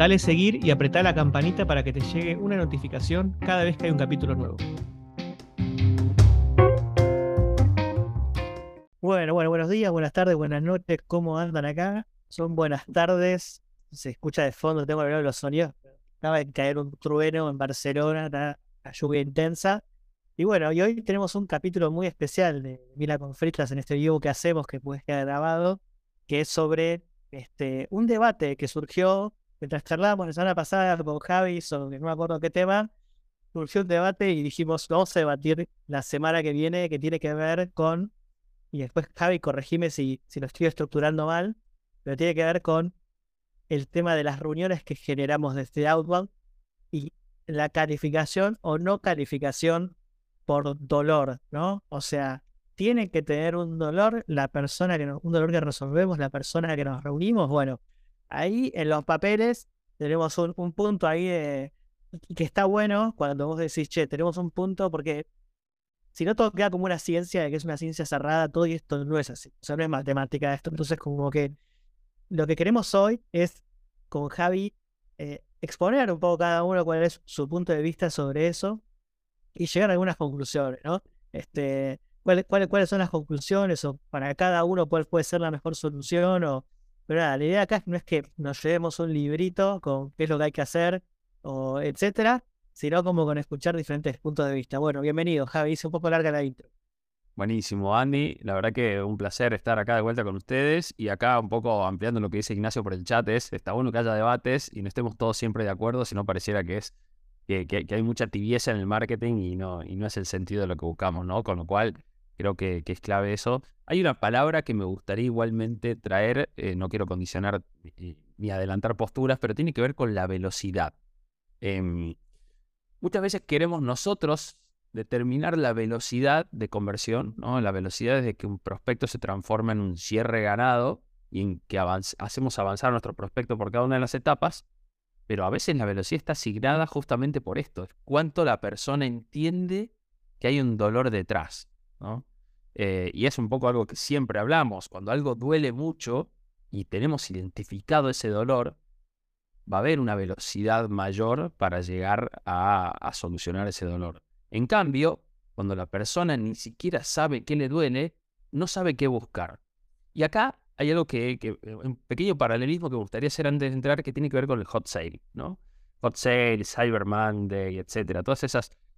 Dale seguir y apretá la campanita para que te llegue una notificación cada vez que hay un capítulo nuevo. Bueno, bueno, buenos días, buenas tardes, buenas noches, ¿cómo andan acá? Son buenas tardes, se escucha de fondo, tengo que ver los sonidos. Acaba de caer un trueno en Barcelona, la lluvia intensa. Y bueno, hoy tenemos un capítulo muy especial de Mila con Fritas en este vivo que hacemos, que puede quedar grabado, que es sobre este, un debate que surgió mientras charlábamos la semana pasada con Javi sobre no me acuerdo qué tema, surgió un debate y dijimos, vamos a debatir la semana que viene, que tiene que ver con, y después Javi, corregime si, si lo estoy estructurando mal, pero tiene que ver con el tema de las reuniones que generamos desde Outbound y la calificación o no calificación por dolor, ¿no? O sea, tiene que tener un dolor la persona que nos, un dolor que resolvemos, la persona que nos reunimos, bueno, ahí en los papeles tenemos un, punto ahí que está bueno cuando vos decís, che, tenemos un punto porque si no todo queda como una ciencia que es una ciencia cerrada, todo y esto no es así, o sea, no es matemática esto, entonces como que lo que queremos hoy es con Javi eh, exponer un poco cada uno cuál es su punto de vista sobre eso y llegar a algunas conclusiones, ¿no? Este, ¿cuáles, cuáles son las conclusiones o para cada uno cuál puede ser la mejor solución o pero nada, la idea acá no es que nos llevemos un librito con qué es lo que hay que hacer, o etcétera, sino como con escuchar diferentes puntos de vista. Bueno, bienvenido, Javi. Hice un poco larga la intro. Buenísimo, Andy. La verdad que un placer estar acá de vuelta con ustedes y acá un poco ampliando lo que dice Ignacio por el chat es, está bueno que haya debates y no estemos todos siempre de acuerdo, si no pareciera que es que, que, hay mucha tibieza en el marketing y no, y no es el sentido de lo que buscamos, ¿no? Con lo cual, Creo que, es clave eso. Hay una palabra que me gustaría igualmente traer, eh, no quiero condicionar ni, adelantar posturas, pero tiene que ver con la velocidad. Em, muchas veces queremos nosotros determinar la velocidad de conversión, ¿no? la velocidad de que un prospecto se transforma en un cierre ganado y en que hacemos avanzar nuestro prospecto por cada una de las etapas, pero a veces la velocidad está asignada justamente por esto, cuánto la persona entiende que hay un dolor detrás. ¿no? Eh, y es un poco algo que siempre hablamos, cuando algo duele mucho y tenemos identificado ese dolor, va a haber una velocidad mayor para llegar a, solucionar ese dolor. En cambio, cuando la persona ni siquiera sabe qué le duele, no sabe qué buscar. Y acá hay algo que, eh, un pequeño paralelismo que me gustaría hacer antes de entrar, que tiene que ver con el hot sale, ¿no? Hot sale, Cyber Monday, etcétera. Todos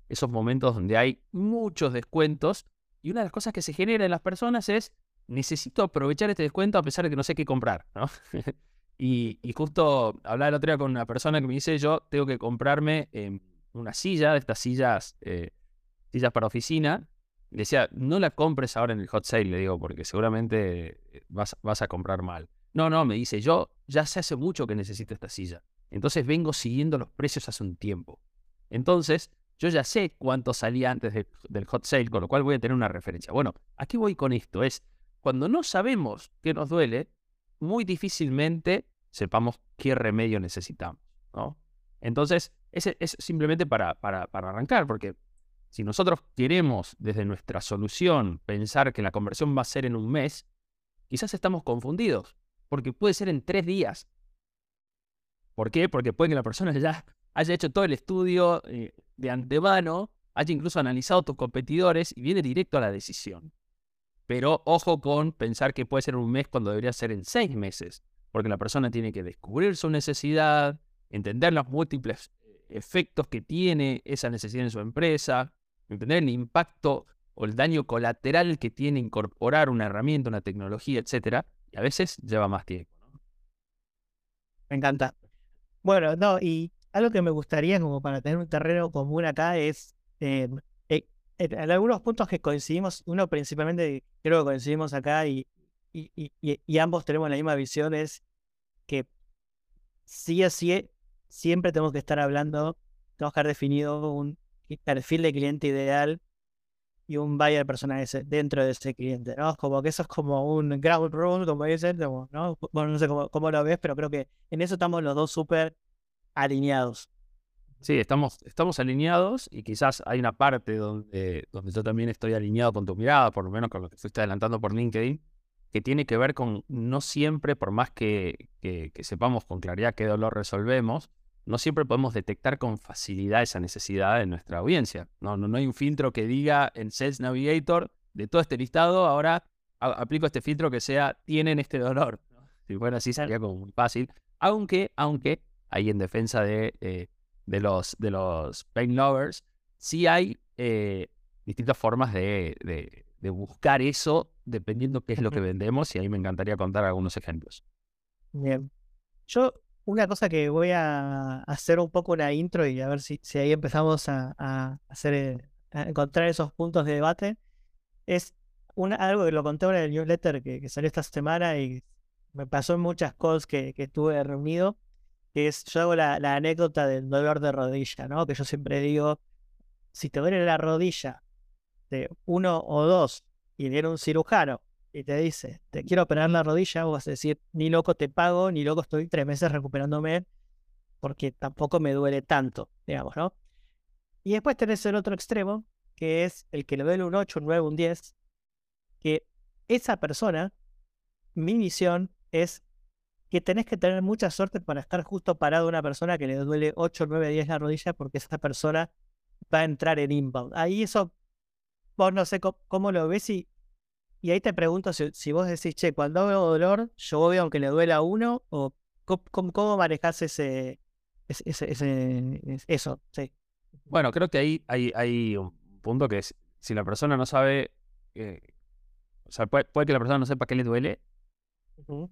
esos momentos donde hay muchos descuentos y una de las cosas que se genera en las personas es, necesito aprovechar este descuento a pesar de que no sé qué comprar, ¿no? y, justo hablaba el otro día con una persona que me dice, yo tengo que comprarme em, una silla, de estas sillas, eh, sillas para oficina. Decía, no la compres ahora en el hot sale, le digo, porque seguramente eh, vas, vas a comprar mal. No, no, me dice, yo ya sé hace mucho que necesito esta silla. Entonces vengo siguiendo los precios hace un tiempo. Entonces, yo ya sé cuánto salía antes del hot sale, con lo cual voy a tener una referencia. Bueno, aquí voy con esto. Es cuando no sabemos qué nos duele, muy difícilmente sepamos qué remedio necesitamos. ¿no? Entonces, ese es simplemente para, para, para arrancar, porque si nosotros queremos desde nuestra solución pensar que la conversión va a ser en un mes, quizás estamos confundidos, porque puede ser en tres días. ¿Por qué? Porque puede que la persona ya haya hecho todo el estudio, eh, de antemano, haya incluso analizado tus competidores y viene directo a la decisión. Pero ojo con pensar que puede ser un mes cuando debería ser en seis meses, porque la persona tiene que descubrir su necesidad, entender los múltiples eh, efectos que tiene esa necesidad en su empresa, entender el impacto o el daño colateral que tiene incorporar una herramienta, una tecnología, etc. Y a veces lleva más tiempo. Me encanta. Bueno, no, y algo que me gustaría como para tener un terreno común acá es, eh, eh, en algunos puntos que coincidimos, uno principalmente creo que coincidimos acá y, y, ambos tenemos la misma visión, es que sí o sí siempre tenemos que estar hablando tenemos que haber definido un perfil de cliente ideal y un buyer persona ese, dentro de ese cliente, ¿no? Como que eso es como un ground rule, como dicen, ¿no? Bueno, no sé cómo, cómo, lo ves, pero creo que en eso estamos los dos súper alineados. Sí, estamos, estamos alineados y quizás hay una parte donde, donde yo también estoy alineado con tu mirada, por lo menos con lo que fuiste adelantando por LinkedIn, que tiene que ver con no siempre, por más que, que, sepamos con claridad qué dolor resolvemos, no siempre podemos detectar con facilidad esa necesidad en nuestra audiencia. No, no, no hay un filtro que diga en Sales Navigator, de todo este listado, ahora aplico este filtro que sea, tienen este dolor. Si fuera así sería como muy fácil. Aunque, aunque, ahí en defensa de eh, de los, de los pain lovers, sí hay eh, distintas formas de, de, buscar eso dependiendo qué es lo que vendemos y ahí me encantaría contar algunos ejemplos. Bien. Yo, una cosa que voy a hacer un poco una intro y a ver si, si ahí empezamos a, hacer, eh, a encontrar esos puntos de debate, es una, algo que lo conté en el newsletter que, que, salió esta semana y me pasó en muchas calls que, que estuve reunido que es, yo hago la, anécdota del dolor de rodilla, ¿no? Que yo siempre digo, si te duele la rodilla de uno o dos y viene un cirujano y te dice, te quiero operar la rodilla, vos vas a decir, ni loco te pago, ni loco estoy tres meses recuperándome porque tampoco me duele tanto, digamos, ¿no? Y después tenés el otro extremo, que es el que le duele un 8, un 9, un 10, que esa persona, mi visión es que tenés que tener mucha suerte para estar justo parado una persona que le duele 8, 9, 10 la rodilla porque esa persona va a entrar en inbound. Ahí eso, vos no sé cómo, lo ves y, y ahí te pregunto si, vos decís, che, cuando veo dolor, yo voy aunque le duela a uno o cómo, cómo manejás ese, ese, eso. Sí. Bueno, creo que ahí hay, hay un punto que es, si la persona no sabe, eh, o sea, puede que la persona no sepa qué le duele,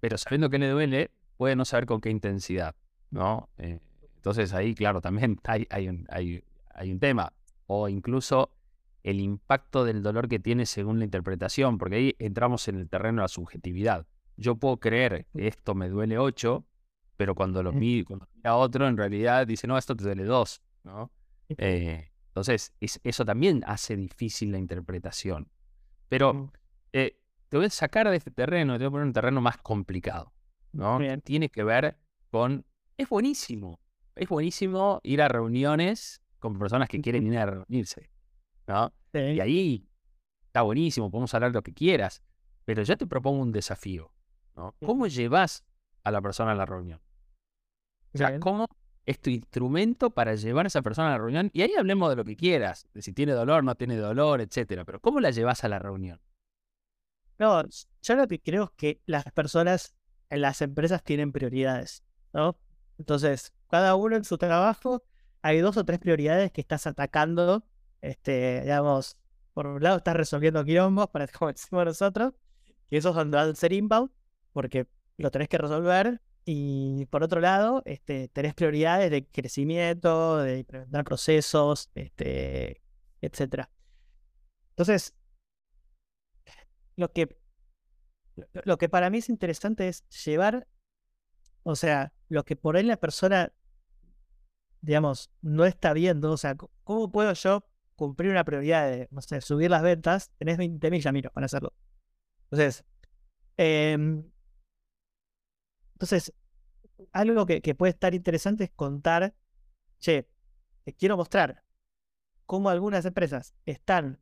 pero sabiendo que le duele, puede no saber con qué intensidad, ¿no? Eh, entonces ahí, claro, también hay, hay, un, hay, hay un tema. O incluso el impacto del dolor que tiene según la interpretación, porque ahí entramos en el terreno de la subjetividad. Yo puedo creer que esto me duele 8, pero cuando lo mira, otro, en realidad dice, no, esto te duele 2, ¿no? Eh, entonces, eso también hace difícil la interpretación. Pero eh, te voy a sacar de este terreno, te voy a poner un terreno más complicado, ¿no? Tiene que ver con, es buenísimo, es buenísimo ir a reuniones con personas que quieren ir a reunirse, ¿no? Y ahí está buenísimo, podemos hablar de lo que quieras, pero yo te propongo un desafío, ¿no? ¿Cómo llevas a la persona a la reunión? O sea, ¿cómo es tu instrumento para llevar a esa persona a la reunión? Y ahí hablemos de lo que quieras, de si tiene dolor, no tiene dolor, etcétera, pero ¿cómo la llevas a la reunión? No, yo lo que creo es que las personas en las empresas tienen prioridades, ¿no? Entonces, cada uno en su trabajo hay dos o tres prioridades que estás atacando. Este, digamos, por un lado estás resolviendo quilombos, para como decimos nosotros, que esos van a ser inbound, porque lo tenés que resolver. Y por otro lado, este, tenés prioridades de crecimiento, de implementar procesos, este, etcétera. Entonces, lo que, lo que para mí es interesante es llevar, o sea, lo que por ahí la persona, digamos, no está viendo, o sea, ¿cómo puedo yo cumplir una prioridad de, no sé, subir las ventas? Tenés 20.000 caminos para hacerlo. Entonces, em, entonces, algo que, que, puede estar interesante es contar, che, te quiero mostrar cómo algunas empresas están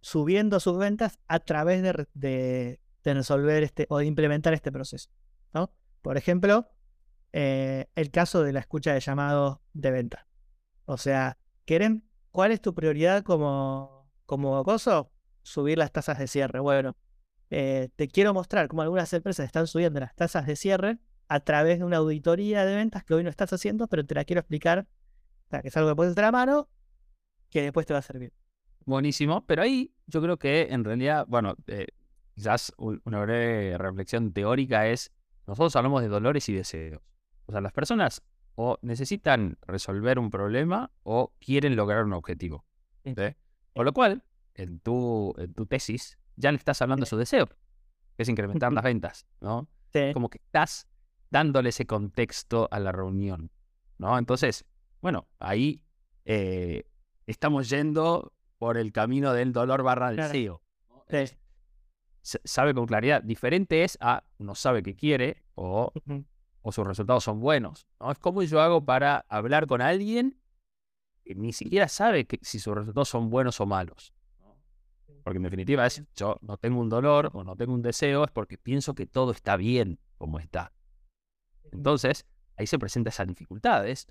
subiendo sus ventas a través de, resolver este o de implementar este proceso. ¿no? Por ejemplo, eh, el caso de la escucha de llamados de venta. O sea, ¿quieren? ¿Cuál es tu prioridad como, como gozo? Subir las tasas de cierre. Bueno, eh, te quiero mostrar cómo algunas empresas están subiendo las tasas de cierre a través de una auditoría de ventas que hoy no estás haciendo, pero te la quiero explicar. O que es algo que puedes estar a mano que después te va a servir. Buenísimo, pero ahí yo creo que en realidad, bueno, eh, quizás una breve reflexión teórica es, nosotros hablamos de dolores y deseos. O sea, las personas o necesitan resolver un problema o quieren lograr un objetivo. Con lo cual, en tu, en tu tesis, ya le estás hablando de su deseo, que es incrementar las ventas, ¿no? Como que estás dándole ese contexto a la reunión, ¿no? Entonces, Bueno, ahí eh, estamos yendo por el camino del dolor barra deseo. Sí. Sabe con claridad. Diferente es a no sabe qué quiere o, o sus resultados son buenos. ¿no? Es como yo hago para hablar con alguien que ni siquiera sabe que, si sus resultados son buenos o malos. Porque en definitiva es, yo no tengo un dolor o no tengo un deseo, es porque pienso que todo está bien como está. Entonces, ahí se presentan esas dificultades.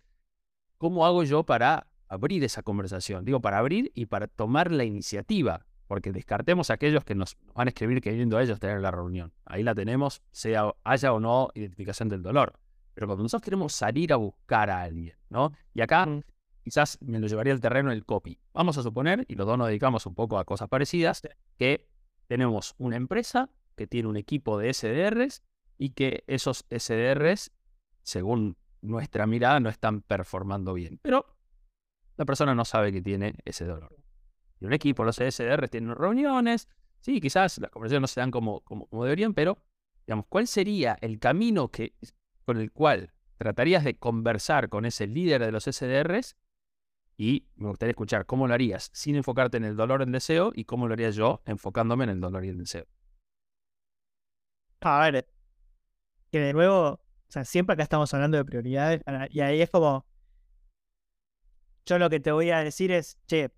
¿Cómo hago yo para abrir esa conversación? Digo, para abrir y para tomar la iniciativa. Porque descartemos a aquellos que nos van a escribir queriendo a ellos tener la reunión. Ahí la tenemos, sea haya o no identificación del dolor. Pero cuando nosotros queremos salir a buscar a alguien, ¿no? Y acá quizás me lo llevaría al terreno el copy. Vamos a suponer, y los dos nos dedicamos un poco a cosas parecidas, que tenemos una empresa que tiene un equipo de SDRs y que esos SDRs, según nuestra mirada, no están performando bien. Pero la persona no sabe que tiene ese dolor. Y un equipo, los SDRs tienen reuniones, sí, quizás las conversaciones no se dan como, como, deberían, pero, digamos, ¿cuál sería el camino que, con el cual tratarías de conversar con ese líder de los SDRs y me gustaría escuchar cómo lo harías sin enfocarte en el dolor el deseo y cómo lo haría yo enfocándome en el dolor y el deseo. A ver, que de nuevo, o sea, siempre acá estamos hablando de prioridades y ahí es como, yo lo que te voy a decir es, che,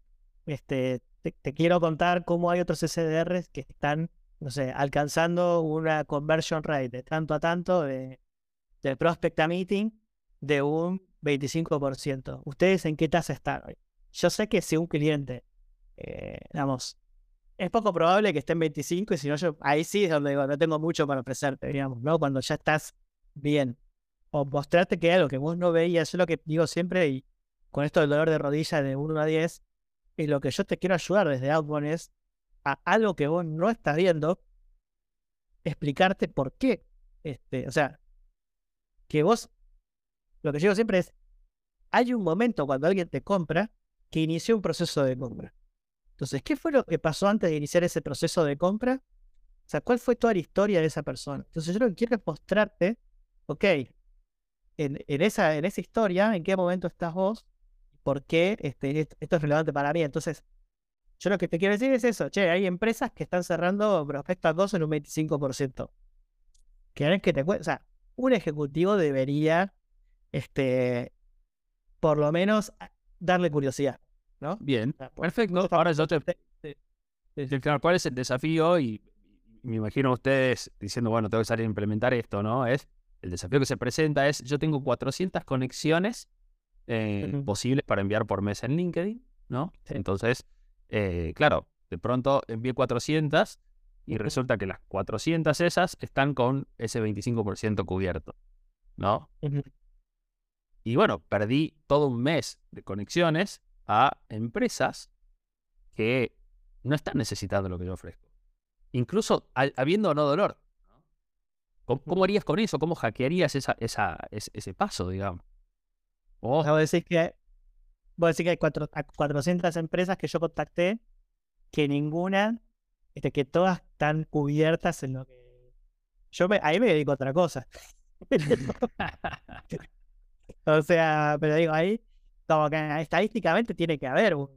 este, te, quiero contar cómo hay otros SDRs que están, no sé, alcanzando una conversion rate de tanto a tanto de, de prospect a meeting de un 25%. ¿Ustedes en qué tasa están? Yo sé que si un cliente, eh, digamos, es poco probable que esté en 25 y si no, yo ahí sí es donde digo, no tengo mucho para ofrecerte, digamos, ¿no? Cuando ya estás bien. O mostrarte que algo que vos no veías, es lo que digo siempre y con esto del dolor de rodilla de 1 a 10, y lo que yo te quiero ayudar desde Outbound es a algo que vos no estás viendo, explicarte por qué. Este, o sea, que vos lo que yo digo siempre es, hay un momento cuando alguien te compra que inició un proceso de compra. Entonces, ¿qué fue lo que pasó antes de iniciar ese proceso de compra? O sea, ¿cuál fue toda la historia de esa persona? Entonces, yo lo que quiero es mostrarte, ok, en, esa, en esa historia, en qué momento estás vos, por qué este, esto es relevante para mí. Entonces, yo lo que te quiero decir es eso, che, hay empresas que están cerrando prospecto a cosas en un 25%. ¿Quieren que te O sea, un ejecutivo debería este, por lo menos darle curiosidad, ¿no? Bien, perfecto. Ahora yo te... ¿Cuál es el desafío? Y me imagino ustedes diciendo, bueno, tengo que salir a implementar esto, ¿no? Es el desafío que se presenta es, yo tengo 400 conexiones eh, posibles para enviar por mes en LinkedIn, ¿no? Entonces, eh, claro, de pronto envié 400 y resulta que las 400 esas están con ese 25% cubierto, ¿no? Y bueno, perdí todo un mes de conexiones a empresas que no están necesitando lo que yo ofrezco. Incluso habiendo no dolor. ¿Cómo, harías con eso? ¿Cómo hackearías esa, esa, ese, paso, digamos? Oh. Vos decís que, vos decís que hay cuatro, 400 empresas que yo contacté que ninguna, este, que todas están cubiertas en lo que... Yo me, ahí me dedico a otra cosa. O sea, pero digo, ahí, como que estadísticamente tiene que haber un.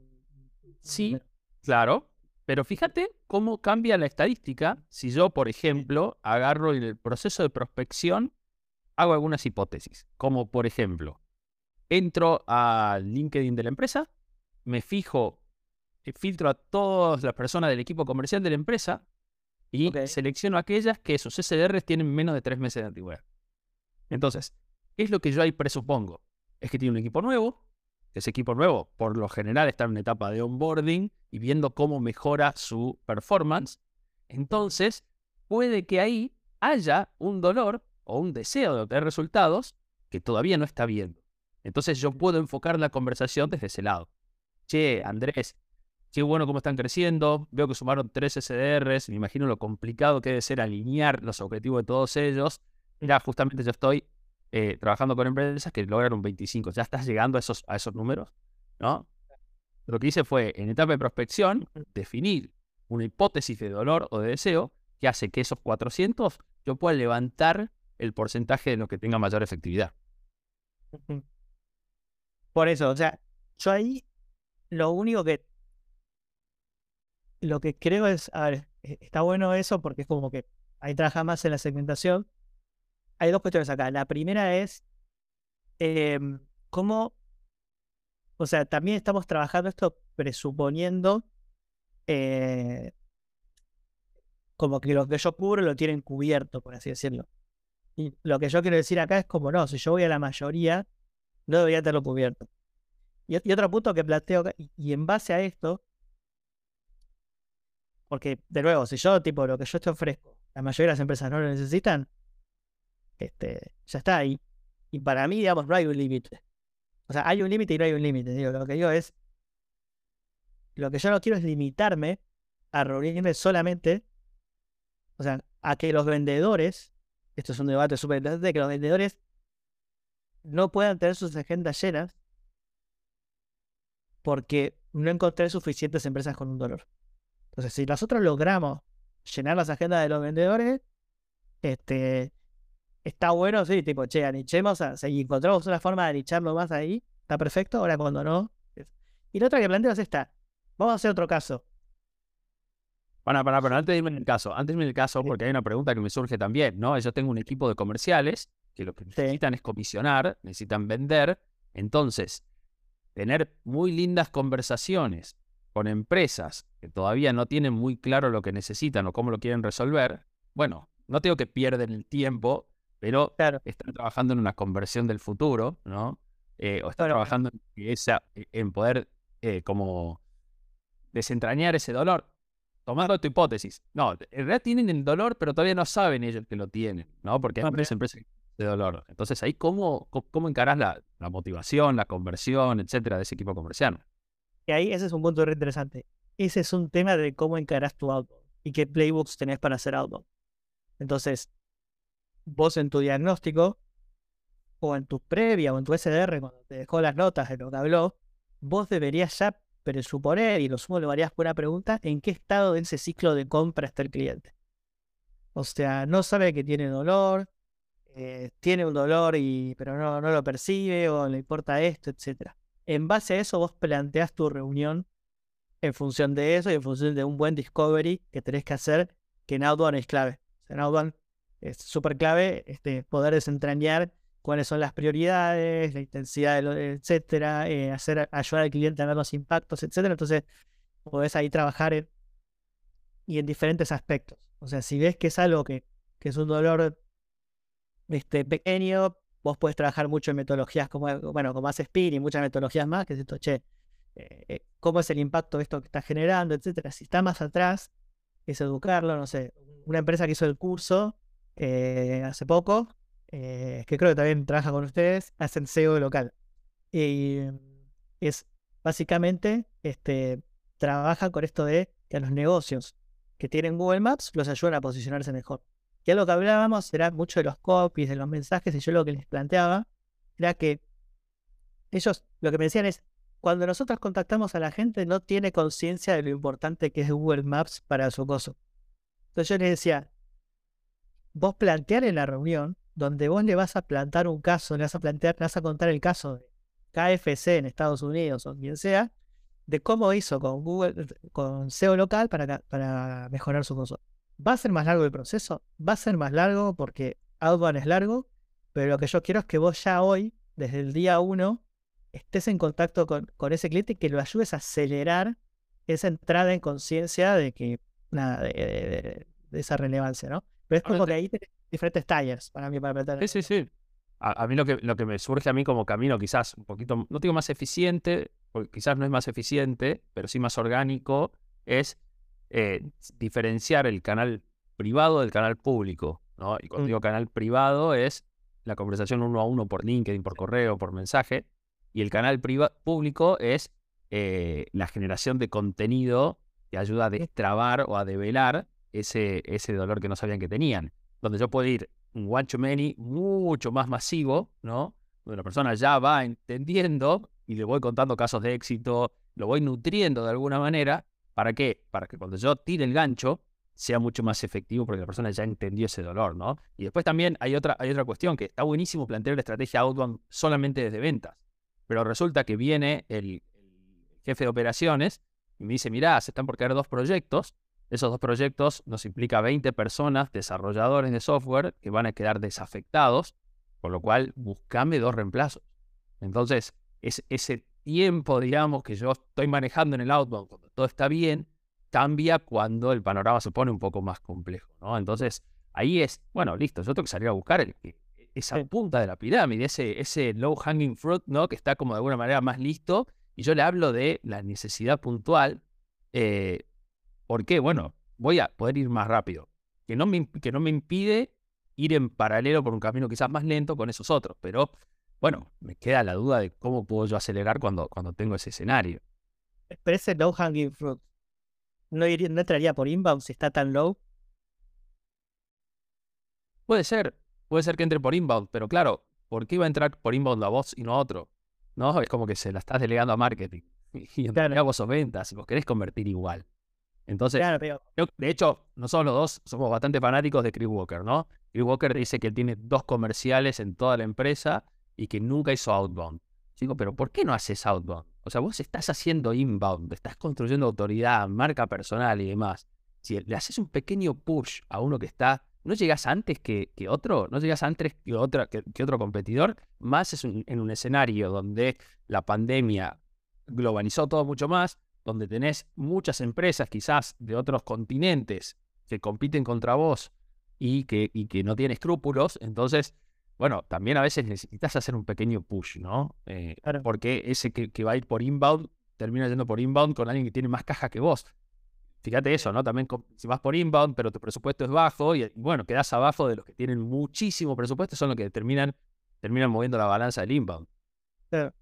Sí, claro. Pero fíjate cómo cambia la estadística si yo, por ejemplo, agarro el proceso de prospección, hago algunas hipótesis. Como por ejemplo, entro al LinkedIn de la empresa, me fijo, eh, filtro a todas las personas del equipo comercial de la empresa y selecciono aquellas que sus SDRs tienen menos de tres meses de antigüedad. Entonces, ¿Qué es lo que yo ahí presupongo? Es que tiene un equipo nuevo, ese equipo nuevo por lo general está en una etapa de onboarding y viendo cómo mejora su performance. Entonces, puede que ahí haya un dolor o un deseo de obtener resultados que todavía no está viendo. Entonces yo puedo enfocar la conversación desde ese lado. Che, Andrés, qué bueno cómo están creciendo. Veo que sumaron tres SDRs. Me imagino lo complicado que debe ser alinear los objetivos de todos ellos. Mira, justamente yo estoy eh, trabajando con empresas que logran un 25. Ya estás llegando a esos, a esos números, ¿no? Lo que hice fue, en etapa de prospección, definir una hipótesis de dolor o de deseo que hace que esos 400 yo pueda levantar el porcentaje de los que tengan mayor efectividad. Por eso, o sea, yo ahí lo único que lo que creo es, a ver, e, está bueno eso porque es como que ahí trabaja más en la segmentación. Hay dos cuestiones acá. La primera es em, cómo, o sea, también estamos trabajando esto presuponiendo eh, como que lo que yo cubro lo tienen cubierto, por así decirlo. Y lo que yo quiero decir acá es como no, si yo voy a la mayoría, no debería tenerlo cubierto. Y, otro punto que planteo y en base a esto, porque, de nuevo, si yo, tipo, lo que yo te ofrezco, la mayoría de las empresas no lo necesitan, este, ya está. ahí y para mí, digamos, no hay un límite. O sea, hay un límite y no hay un límite. Lo que digo es, lo que yo no quiero es limitarme a reunirme solamente, o sea, a que los vendedores, esto es un debate súper interesante, que los vendedores no puedan tener sus agendas llenas porque no encontré suficientes empresas con un dolor. Entonces, si nosotros logramos llenar las agendas de los vendedores, este, está bueno, sí, tipo, che, anichemos, a, si encontramos una forma de anicharlo más ahí, está perfecto, ahora cuando no. Y la otra que planteo es esta, vamos a hacer otro caso. Para, para, para, antes de irme en el caso, antes de irme en el caso, porque hay una pregunta que me surge también, ¿no? Yo tengo un equipo de comerciales que lo que necesitan es comisionar, necesitan vender, entonces, tener muy lindas conversaciones con empresas que todavía no tienen muy claro lo que necesitan o cómo lo quieren resolver, bueno, no tengo que pierden el tiempo, pero están trabajando en una conversión del futuro, ¿no? Eh, o están trabajando en, esa, en poder eh, como desentrañar ese dolor. Tomando tu hipótesis. No, en realidad tienen el dolor, pero todavía no saben ellos que lo tienen, ¿no? Porque hay muchas empresas de dolor. Entonces, ahí, ¿cómo, cómo encarás la, la motivación, la conversión, etcétera, de ese equipo comercial? Y ahí ese es un punto interesante. Ese es un tema de cómo encarás tu outbound y qué playbooks tenés para hacer outbound. Entonces, vos en tu diagnóstico o en tu previa o en tu SDR, cuando te dejó las notas de lo que habló, vos deberías ya presuponer, y lo sumo lo harías por una pregunta, en qué estado de ese ciclo de compra está el cliente. O sea, no sabe que tiene dolor, eh, tiene un dolor y pero no, no lo percibe o le importa esto, etcétera en base a eso vos planteas tu reunión en función de eso y en función de un buen discovery que tenés que hacer, que en Outbound es clave. En Outbound es súper clave este, poder desentrañar cuáles son las prioridades, la intensidad, de lo, etcétera, eh, hacer, ayudar al cliente a ver los impactos, etcétera. Entonces, podés ahí trabajar y en diferentes aspectos. O sea, si ves que es algo que, que es un dolor este, pequeño, vos puedes trabajar mucho en metodologías como, bueno, como hace Spin y muchas metodologías más, que es esto, che, eh, eh, cómo es el impacto de esto que está generando, etcétera. Si está más atrás, es educarlo, no sé. Una empresa que hizo el curso eh, hace poco, que creo que también trabaja con ustedes, hacen SEO local. Y es básicamente, este, trabajan con esto de que a los negocios que tienen Google Maps los ayudan a posicionarse mejor. Que lo que hablábamos era mucho de los copies, de los mensajes, y yo lo que les planteaba era que ellos lo que me decían es, cuando nosotros contactamos a la gente no tiene conciencia de lo importante que es Google Maps para su gozo. Entonces yo les decía, vos plantear en la reunión, donde vos le vas a plantar un caso, le vas a plantear, le vas a contar el caso de KFC en Estados Unidos o quien sea, de cómo hizo con Google, con SEO local para, para mejorar su gozo. ¿Va a ser más largo el proceso? Va a ser más largo porque Outbound es largo, pero lo que yo quiero es que vos ya hoy, desde el día uno, estés en contacto con, con ese cliente y que lo ayudes a acelerar esa entrada en conciencia de que, nada, de, esa relevancia, ¿no? Pero es como que ahí tenés diferentes talleres para mí, para aprender. Sí, sí, sí. A, mí lo que, lo que me surge a mí como camino, quizás un poquito, no digo más eficiente, porque quizás no es más eficiente, pero sí más orgánico, es eh, diferenciar el canal privado del canal público. ¿no? Y cuando mm. digo canal privado es la conversación uno a uno por LinkedIn, por correo, por mensaje. Y el canal público es eh, la generación de contenido que ayuda a destrabar o a develar ese, ese dolor que no sabían que tenían. Donde yo puedo ir un one to many mucho más masivo, ¿no? Donde la persona ya va entendiendo y le voy contando casos de éxito, lo voy nutriendo de alguna manera ¿Para qué? Para que cuando yo tire el gancho sea mucho más efectivo porque la persona ya entendió ese dolor, ¿no? Y después también hay otra, hay otra cuestión que está buenísimo plantear la estrategia outbound solamente desde ventas. Pero resulta que viene el, jefe de operaciones y me dice, mirá, se están por caer dos proyectos. Esos dos proyectos nos implica 20 personas, desarrolladores de software, que van a quedar desafectados, por lo cual buscame dos reemplazos. Entonces, es, ese tiempo, digamos, que yo estoy manejando en el outbound, cuando todo está bien, cambia cuando el panorama se pone un poco más complejo, ¿no? Entonces, ahí es, bueno, listo, yo tengo que salir a buscar el, esa punta de la pirámide, ese, ese low hanging fruit, ¿no? Que está como de alguna manera más listo. Y yo le hablo de la necesidad puntual. Eh, ¿Por qué? Bueno, voy a poder ir más rápido. Que no, me, que no me impide ir en paralelo por un camino quizás más lento con esos otros. Pero, bueno, me queda la duda de cómo puedo yo acelerar cuando, cuando tengo ese escenario. Pero ese low hanging fruit, ¿no, iría, ¿no entraría por inbound si está tan low? Puede ser, puede ser que entre por inbound, pero claro, ¿por qué iba a entrar por inbound a vos y no a otro? ¿No? Es como que se la estás delegando a marketing. Y en claro. vos sos ventas, vos querés convertir igual. Entonces, de hecho, nosotros los dos somos bastante fanáticos de Chris Walker, ¿no? Chris Walker dice que él tiene dos comerciales en toda la empresa y que nunca hizo outbound. Digo, pero ¿por qué no haces outbound? O sea, vos estás haciendo inbound, estás construyendo autoridad, marca personal y demás. Si le haces un pequeño push a uno que está no llegas antes que, otro, no llegas antes que, otra, que, otro competidor, más es en un escenario donde la pandemia globalizó todo mucho más, donde tenés muchas empresas quizás de otros continentes que compiten contra vos y que, que no tienen escrúpulos, entonces, bueno, también a veces necesitas hacer un pequeño push, ¿no? Eh, porque ese que, que va a ir por inbound termina yendo por inbound con alguien que tiene más caja que vos. Fíjate eso, ¿no? También si vas por inbound, pero tu presupuesto es bajo y, bueno, quedas abajo de los que tienen muchísimo presupuesto, son los que terminan, terminan moviendo la balanza del inbound. Claro.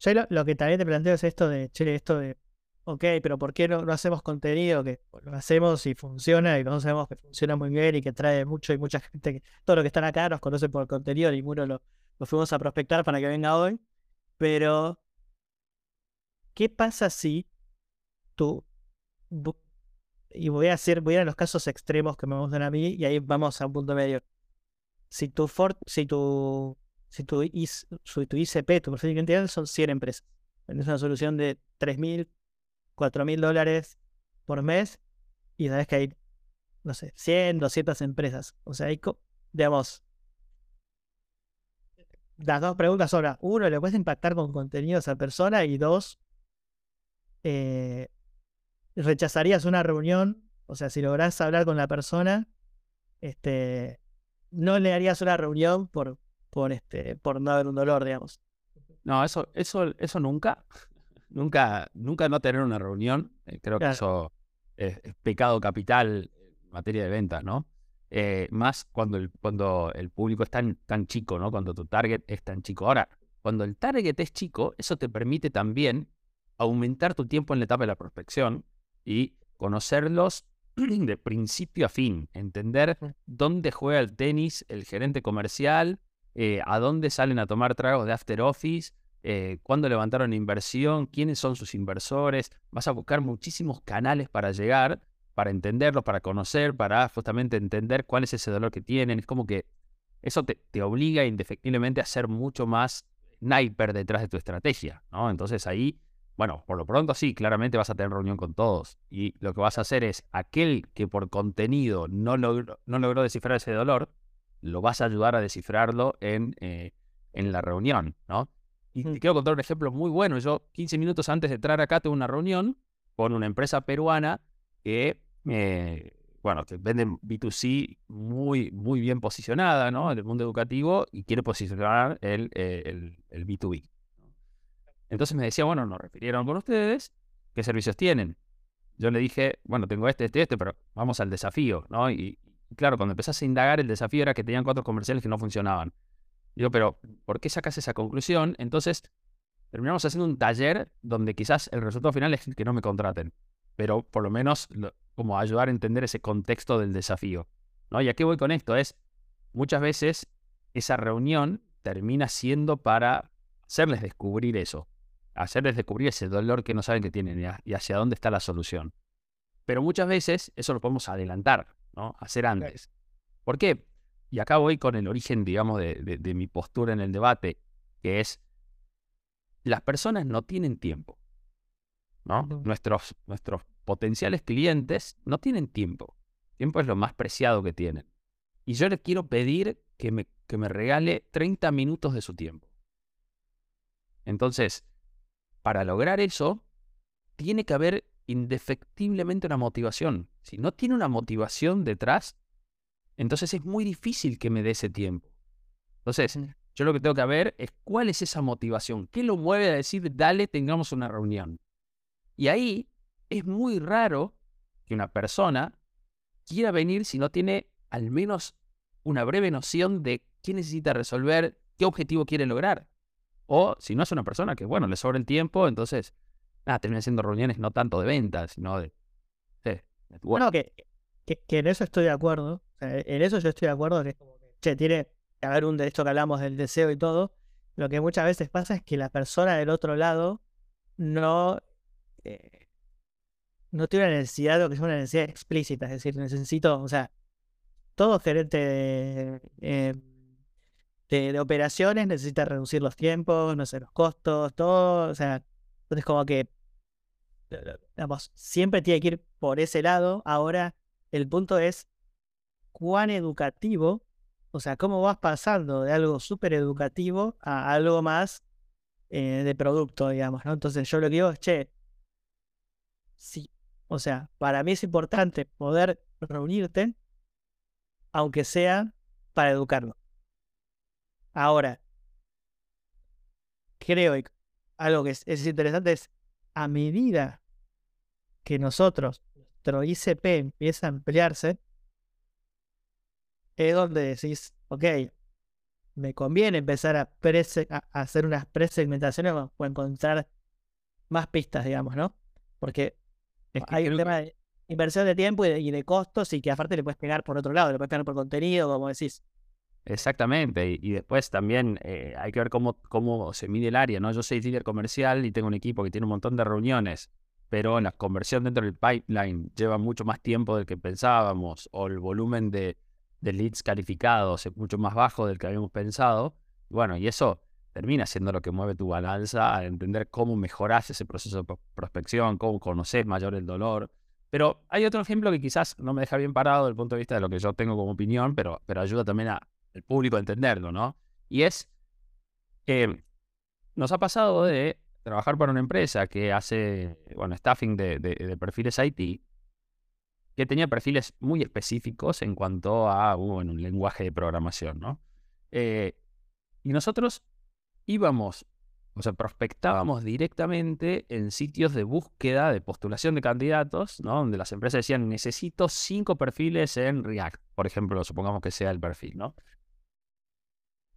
Yo lo, que también te planteo es esto de, che, esto de, ok, pero ¿por qué no, hacemos contenido que lo hacemos y funciona y todos sabemos que funciona muy bien y que trae mucho y mucha gente, que, todo lo que están acá nos conoce por contenido, ninguno lo, lo fuimos a prospectar para que venga hoy, pero ¿qué pasa si tú y voy a hacer, voy a ir a los casos extremos que me gustan a mí y ahí vamos a un punto medio. Si tu Ford, si tu, si tu, ICP, tu perfil son 100 empresas. Es una solución de 3.000, 4.000 dólares por mes y sabes que hay, no sé, 100, 200 empresas. O sea, hay, digamos, las dos preguntas son, uno, ¿le puedes impactar con contenido a esa persona? Y dos, eh, rechazarías una reunión, o sea, si lográs hablar con la persona, este, no le harías una reunión por, por, este, por no haber un dolor, digamos. No, eso, eso, eso nunca. Nunca, nunca no tener una reunión. Eh, creo que eso es, pecado capital en materia de ventas, ¿no? Eh, más cuando el, cuando el público es tan, tan chico, ¿no? Cuando tu target es tan chico. Ahora, cuando el target es chico, eso te permite también aumentar tu tiempo en la etapa de la prospección y conocerlos de principio a fin, entender dónde juega el tenis el gerente comercial, eh, a dónde salen a tomar tragos de after office, eh, cuándo levantaron inversión, quiénes son sus inversores. Vas a buscar muchísimos canales para llegar, para entenderlos, para conocer, para justamente entender cuál es ese dolor que tienen. Es como que eso te, obliga indefectiblemente a ser mucho más sniper detrás de tu estrategia, ¿no? Entonces ahí bueno, por lo pronto sí, claramente vas a tener reunión con todos. Y lo que vas a hacer es, aquel que por contenido no logró, descifrar ese dolor, lo vas a ayudar a descifrarlo en, eh, en la reunión, ¿no? Y te quiero contar un ejemplo muy bueno. Yo, 15 minutos antes de entrar acá, tuve una reunión con una empresa peruana que, eh, bueno, que vende B2C muy, muy bien posicionada, ¿no? En el mundo educativo y quiere posicionar el, eh, el, el B2B. Entonces me decía, bueno, nos refirieron con ustedes, ¿qué servicios tienen? Yo le dije, bueno, tengo este, este, este, pero vamos al desafío, ¿no? Y, claro, cuando empezaste a indagar, el desafío era que tenían cuatro comerciales que no funcionaban. Digo, pero ¿por qué sacas esa conclusión? Entonces, terminamos haciendo un taller donde quizás el resultado final es que no me contraten, pero por lo menos como ayudar a entender ese contexto del desafío. ¿no? ¿Y a qué voy con esto? Es, muchas veces esa reunión termina siendo para hacerles descubrir eso hacerles descubrir ese dolor que no saben que tienen y, hacia dónde está la solución. Pero muchas veces eso lo podemos adelantar, ¿no? Hacer antes. ¿Por qué? Y acá voy con el origen, digamos, de, mi postura en el debate, que es, las personas no tienen tiempo. ¿no? Nuestros, nuestros potenciales clientes no tienen tiempo. Tiempo es lo más preciado que tienen. Y yo les quiero pedir que me, que me regale 30 minutos de su tiempo. Entonces, para lograr eso, tiene que haber indefectiblemente una motivación. Si no tiene una motivación detrás, entonces es muy difícil que me dé ese tiempo. Entonces, yo lo que tengo que ver es cuál es esa motivación, qué lo mueve a decir, dale, tengamos una reunión. Y ahí es muy raro que una persona quiera venir si no tiene al menos una breve noción de qué necesita resolver, qué objetivo quiere lograr. O si no es una persona que, bueno, le sobra el tiempo, entonces, nada, termina haciendo reuniones no tanto de ventas, sino de... bueno, que, que, en eso estoy de acuerdo. En eso yo estoy de acuerdo que, che, tiene que haber un de esto que hablamos del deseo y todo. Lo que muchas veces pasa es que la persona del otro lado no eh, no tiene una necesidad, lo que es una necesidad explícita, es decir, necesito, o sea, todo gerente de, eh, de, operaciones necesita reducir los tiempos, no sé, los costos, todo, o sea, entonces como que, digamos, siempre tiene que ir por ese lado. Ahora, el punto es cuán educativo, o sea, cómo vas pasando de algo súper educativo a algo más eh, de producto, digamos, ¿no? Entonces yo lo que digo es, che, sí. O sea, para mí es importante poder reunirte, aunque sea para educarlo. Ahora, creo que algo que es, interesante es a medida que nosotros, nuestro ICP empieza a ampliarse, es donde decís, ok, me conviene empezar a, a hacer unas presegmentaciones o encontrar más pistas, digamos, ¿no? Porque hay un tema de inversión de tiempo y de, costos y que aparte le puedes pegar por otro lado, le puedes pegar por contenido, como decís. Exactamente, y, después también eh, hay que ver cómo, cómo se mide el área, ¿no? Yo soy líder comercial y tengo un equipo que tiene un montón de reuniones, pero la conversión dentro del pipeline lleva mucho más tiempo del que pensábamos, o el volumen de, de leads calificados es mucho más bajo del que habíamos pensado. Bueno, y eso termina siendo lo que mueve tu balanza a entender cómo mejoras ese proceso de prospección, cómo conoces mayor el dolor. Pero hay otro ejemplo que quizás no me deja bien parado desde el punto de vista de lo que yo tengo como opinión, pero, pero ayuda también al público a entenderlo, ¿no? Y es, que nos ha pasado de trabajar para una empresa que hace, bueno, staffing de, perfiles IT, que tenía perfiles muy específicos en cuanto a un lenguaje de programación, ¿no? Eh, y nosotros íbamos, o sea, prospectábamos directamente en sitios de búsqueda, de postulación de candidatos, ¿no? Donde las empresas decían, necesito cinco perfiles en React, por ejemplo, supongamos que sea el perfil, ¿no?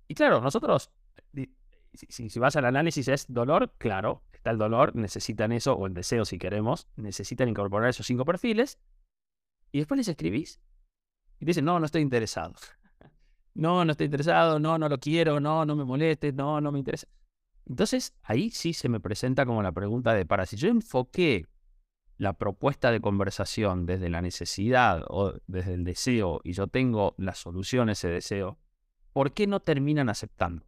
Y claro, nosotros, si, si vas al análisis es dolor, claro, está el dolor, necesitan eso, o el deseo si queremos, necesitan incorporar esos cinco perfiles, y después les escribís y dicen, no, no estoy interesado no, no estoy interesado, no, no lo quiero, no, no me moleste, no, no me interesa. Entonces, ahí sí se me presenta como la pregunta de, para, si yo enfoqué la propuesta de conversación desde la necesidad o desde el deseo y yo tengo la solución a ese deseo, ¿por qué no terminan aceptando?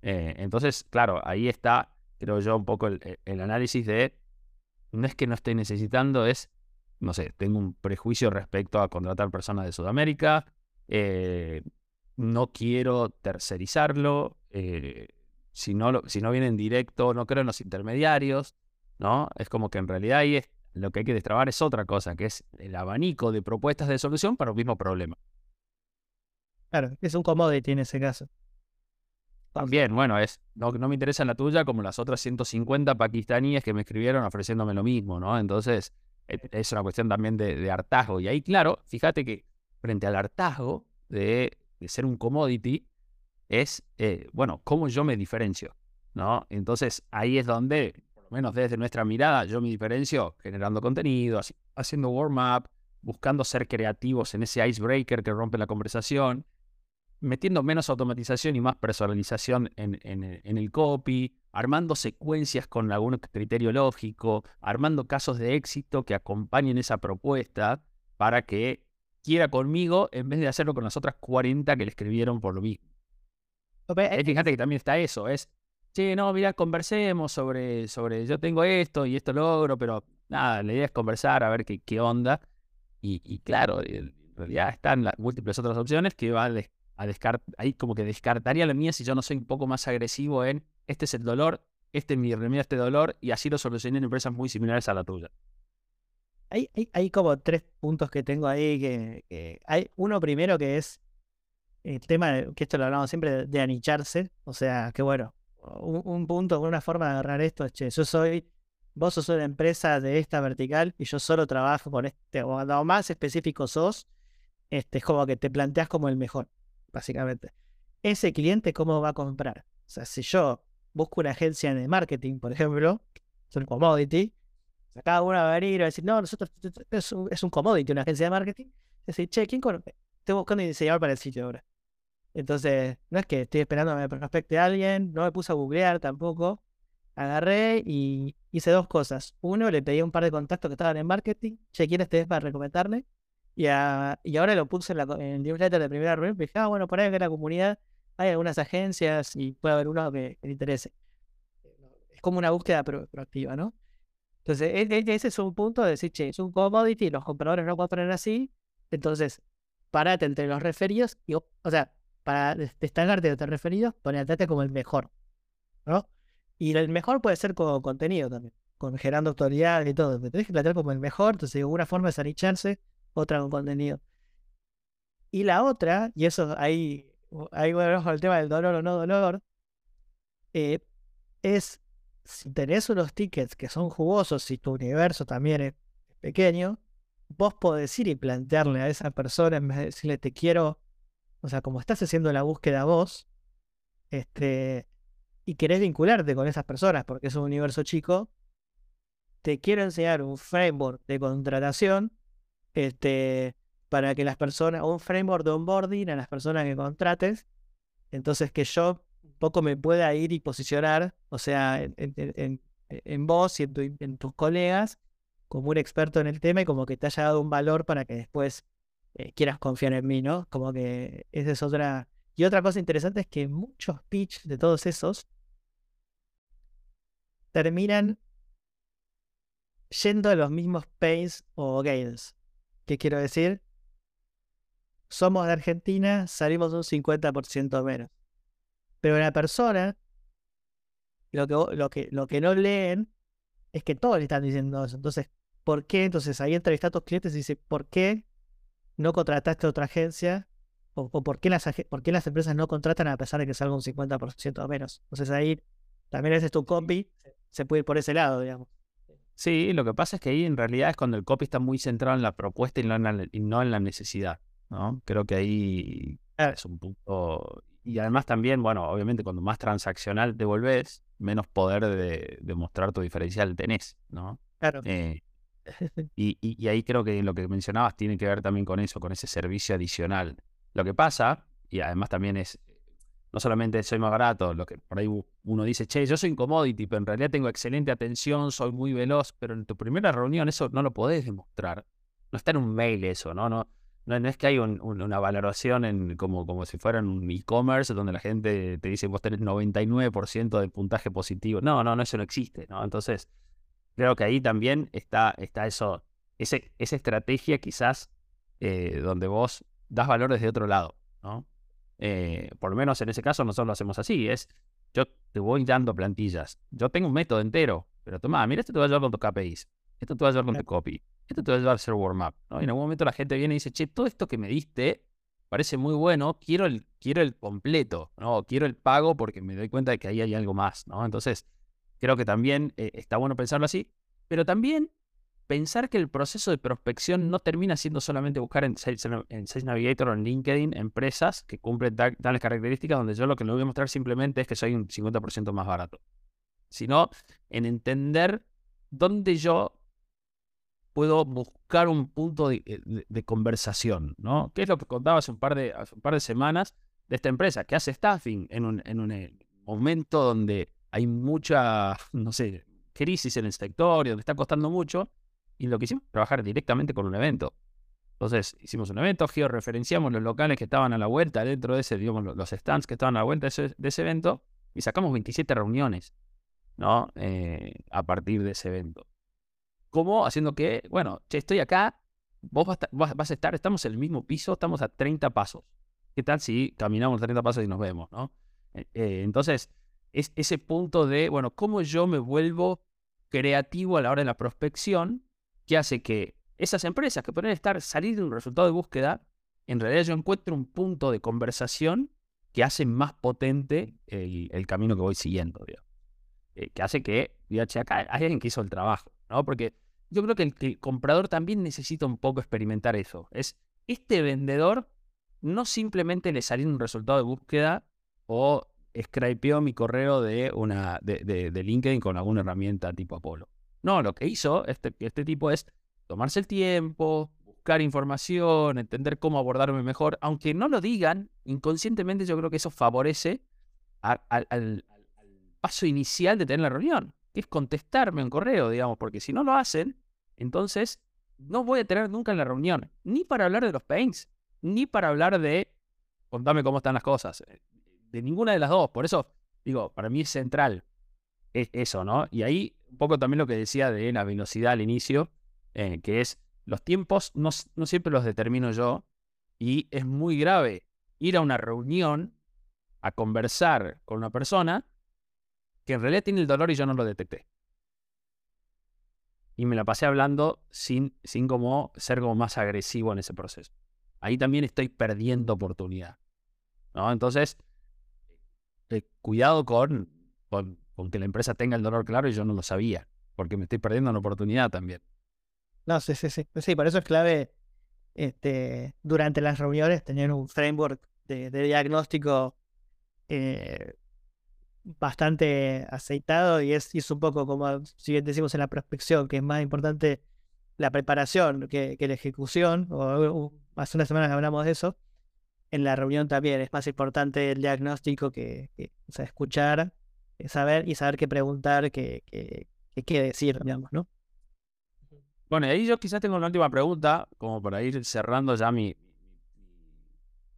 Eh, entonces, claro, ahí está, creo yo, un poco el, el, análisis de, no es que no esté necesitando, es, no sé, tengo un prejuicio respecto a contratar personas de Sudamérica, eh, no quiero tercerizarlo, eh, si, no si no viene en directo, no creo en los intermediarios, ¿no? Es como que en realidad ahí es, lo que hay que destrabar es otra cosa, que es el abanico de propuestas de solución para un mismo problema. Claro, es un commodity en ese caso. También, bueno, es no, no me interesa la tuya como las otras 150 pakistaníes que me escribieron ofreciéndome lo mismo, ¿no? Entonces, es una cuestión también de, de hartazgo. Y ahí, claro, fíjate que frente al hartazgo de ser un commodity es, eh, bueno, cómo yo me diferencio, ¿no? Entonces ahí es donde, por lo menos desde nuestra mirada, yo me diferencio generando contenido, haciendo warm-up, buscando ser creativos en ese icebreaker que rompe la conversación, metiendo menos automatización y más personalización en, en, el copy, armando secuencias con algún criterio lógico, armando casos de éxito que acompañen esa propuesta para que quiera conmigo en vez de hacerlo con las otras 40 que le escribieron por lo mismo. fíjate que también está eso, es sí, no, mira, conversemos sobre, sobre, yo tengo esto y esto logro, pero nada, la idea es conversar, a ver qué, qué onda. Y, claro, en realidad están las múltiples otras opciones que va a, ahí como que descartaría la mía si yo no soy un poco más agresivo en, este es el dolor, este es mi remedio a este dolor, y así lo solucioné en empresas muy similares a la tuya. Hay, hay, como tres puntos que tengo ahí que, hay uno primero que es el tema que esto lo hablamos siempre de, anicharse, o sea, que bueno, un, punto, una forma de agarrar esto es, che, yo soy, vos sos una empresa de esta vertical y yo solo trabajo con este, o más específico sos, este, es como que te planteas como el mejor, básicamente. Ese cliente, ¿cómo va a comprar? O sea, si yo busco una agencia de marketing, por ejemplo, es un commodity, cada uno va a venir y va a decir, no, nosotros es un, es un commodity, una agencia de marketing. Es decir, che, ¿quién conoce? Estoy buscando un diseñador para el sitio ahora. Entonces, no es que estoy esperando a que me prospecte alguien, no me puse a googlear tampoco. Agarré y hice dos cosas. Uno, le pedí un par de contactos que estaban en marketing. Che, ¿quién este es para recomendarle? Y, y ahora lo puse en, la, el newsletter de primera reunión. Dije, ah, bueno, por ahí en la comunidad hay algunas agencias y puede haber uno que, le interese. Es como una búsqueda proactiva, ¿no? Entonces, e, e, ese es un punto de decir, che, es un commodity, los compradores no compran así. Entonces, parate entre los referidos y, o sea, para destacarte de los referidos, ponerte como el mejor, ¿no? Y el mejor puede ser con contenido también, con generando autoridad y todo. Te tenés que plantear como el mejor, entonces una forma es anicharse, otra con contenido. Y la otra, y eso ahí, ahí con el tema del dolor o no dolor, eh, es si tenés unos tickets que son jugosos, si tu universo también es pequeño, vos podés ir y plantearle a esa persona en vez de decirle te quiero o sea, como estás haciendo la búsqueda vos, este, y querés vincularte con esas personas porque es un universo chico, te quiero enseñar un framework de contratación este, para que las personas, un framework de onboarding a las personas que contrates, entonces que yo un poco me pueda ir y posicionar, o sea, en, vos y en, en, tus colegas como un experto en el tema y como que te haya dado un valor para que después eh, quieras confiar en mí, ¿no? Como que esa es otra... Y otra cosa interesante es que muchos pitch de todos esos terminan yendo a los mismos pains o gains. ¿Qué quiero decir? Somos de Argentina, salimos un 50% menos. Pero la persona, lo que, lo, que, lo que no leen es que todos le están diciendo eso. Entonces, ¿por qué? Entonces ahí entrevista a tus clientes y dice, ¿por qué no contrataste a otra agencia? ¿O, por, qué las, por qué las empresas no contratan a pesar de que salga un 50% o menos? Entonces ahí también ese es tu copy, se puede ir por ese lado, digamos. Sí, lo que pasa es que ahí en realidad es cuando el copy está muy centrado en la propuesta y no en la, y no en la necesidad, ¿no? Creo que ahí es un punto... Y además también, bueno, obviamente cuando más transaccional te volvés, menos poder de, de mostrar tu diferencial tenés, ¿no? Claro. Eh, y, ahí creo que lo que mencionabas tiene que ver también con eso, con ese servicio adicional. Lo que pasa, y además también es, no solamente soy más barato, lo que por ahí uno dice, che, yo soy un commodity, pero en realidad tengo excelente atención, soy muy veloz, pero en tu primera reunión eso no lo podés demostrar. No está en un mail eso, ¿no? No, no, es que hay una valoración como, como si fuera un e-commerce donde la gente te dice vos tenés 99% de puntaje positivo. No, no, no, eso no existe, ¿no? Entonces, creo que ahí también está, está eso, esa estrategia quizás eh, donde vos das valores de otro lado, ¿no? Eh, por lo menos en ese caso nosotros lo hacemos así, es yo te voy dando plantillas, yo tengo un método entero, pero toma, mira, esto te va a ayudar con tus KPIs, esto te va a ayudar con tu copy, esto te va a ayudar a hacer warm-up, ¿no? Y en algún momento la gente viene y dice, che, todo esto que me diste parece muy bueno, quiero el, quiero el completo, ¿no? Quiero el pago porque me doy cuenta de que ahí hay algo más, ¿no? Entonces, Creo que también eh, está bueno pensarlo así, pero también pensar que el proceso de prospección no termina siendo solamente buscar en Sales, en Navigator o en LinkedIn empresas que cumplen tales características donde yo lo que le voy a mostrar simplemente es que soy un 50% más barato, sino en entender dónde yo puedo buscar un punto de, eh, conversación, ¿no? ¿Qué es lo que contaba hace un par de, un par de semanas de esta empresa que hace staffing en un, en un eh, momento donde hay mucha, no sé, crisis en el sector y donde está costando mucho. Y lo que hicimos fue trabajar directamente con un evento. Entonces hicimos un evento, georreferenciamos los locales que estaban a la vuelta dentro de ese, digamos, los stands que estaban a la vuelta de ese, evento. y sacamos 27 reuniones, ¿no? Eh, a partir de ese evento. ¿Cómo? Haciendo que, bueno, che, estoy acá, vos vas, a estar, estamos en el mismo piso, estamos a 30 pasos. ¿Qué tal si caminamos 30 pasos y nos vemos, ¿no? Eh, eh, entonces, es ese punto de, bueno, cómo yo me vuelvo creativo a la hora de la prospección, que hace que esas empresas que pueden estar, salir de un resultado de búsqueda, en realidad yo encuentro un punto de conversación que hace más potente el, camino que voy siguiendo, eh, que hace que, diga, acá hay alguien que hizo el trabajo, ¿no? Porque yo creo que el, comprador también necesita un poco experimentar eso. Es, este vendedor no simplemente le salió un resultado de búsqueda o scrapeó mi correo de, una, de, de, LinkedIn con alguna herramienta tipo Apolo. No, lo que hizo este, este tipo es tomarse el tiempo, buscar información, entender cómo abordarme mejor, aunque no lo digan, inconscientemente yo creo que eso favorece al, paso inicial de tener la reunión, que es contestarme un correo, digamos, porque si no lo hacen, entonces no voy a tener nunca en la reunión, ni para hablar de los pains, ni para hablar de contame cómo están las cosas, eh, de ninguna de las dos. Por eso, digo, para mí es central eso, ¿no? Y ahí un poco también lo que decía de la velocidad al inicio, eh, que es los tiempos no, siempre los determino yo y es muy grave ir a una reunión a conversar con una persona que en realidad tiene el dolor y yo no lo detecté. Y me la pasé hablando sin, sin como ser como más agresivo en ese proceso. Ahí también estoy perdiendo oportunidad. ¿no? Entonces, eh, cuidado con, con que la empresa tenga el dolor claro y yo no lo sabía, porque me estoy perdiendo una oportunidad también. No, sí, sí, sí. Sí, por eso es clave este, durante las reuniones tener un framework de, diagnóstico eh, bastante aceitado y es, es un poco como, si bien decimos en la prospección, que es más importante la preparación que, la ejecución, o, hace unas semanas hablamos de eso, en la reunión también es más importante el diagnóstico que, escuchar, saber y saber qué preguntar, qué, qué, qué decir, digamos, ¿no? Bueno, ahí yo quizás tengo una última pregunta, como para ir cerrando ya mi,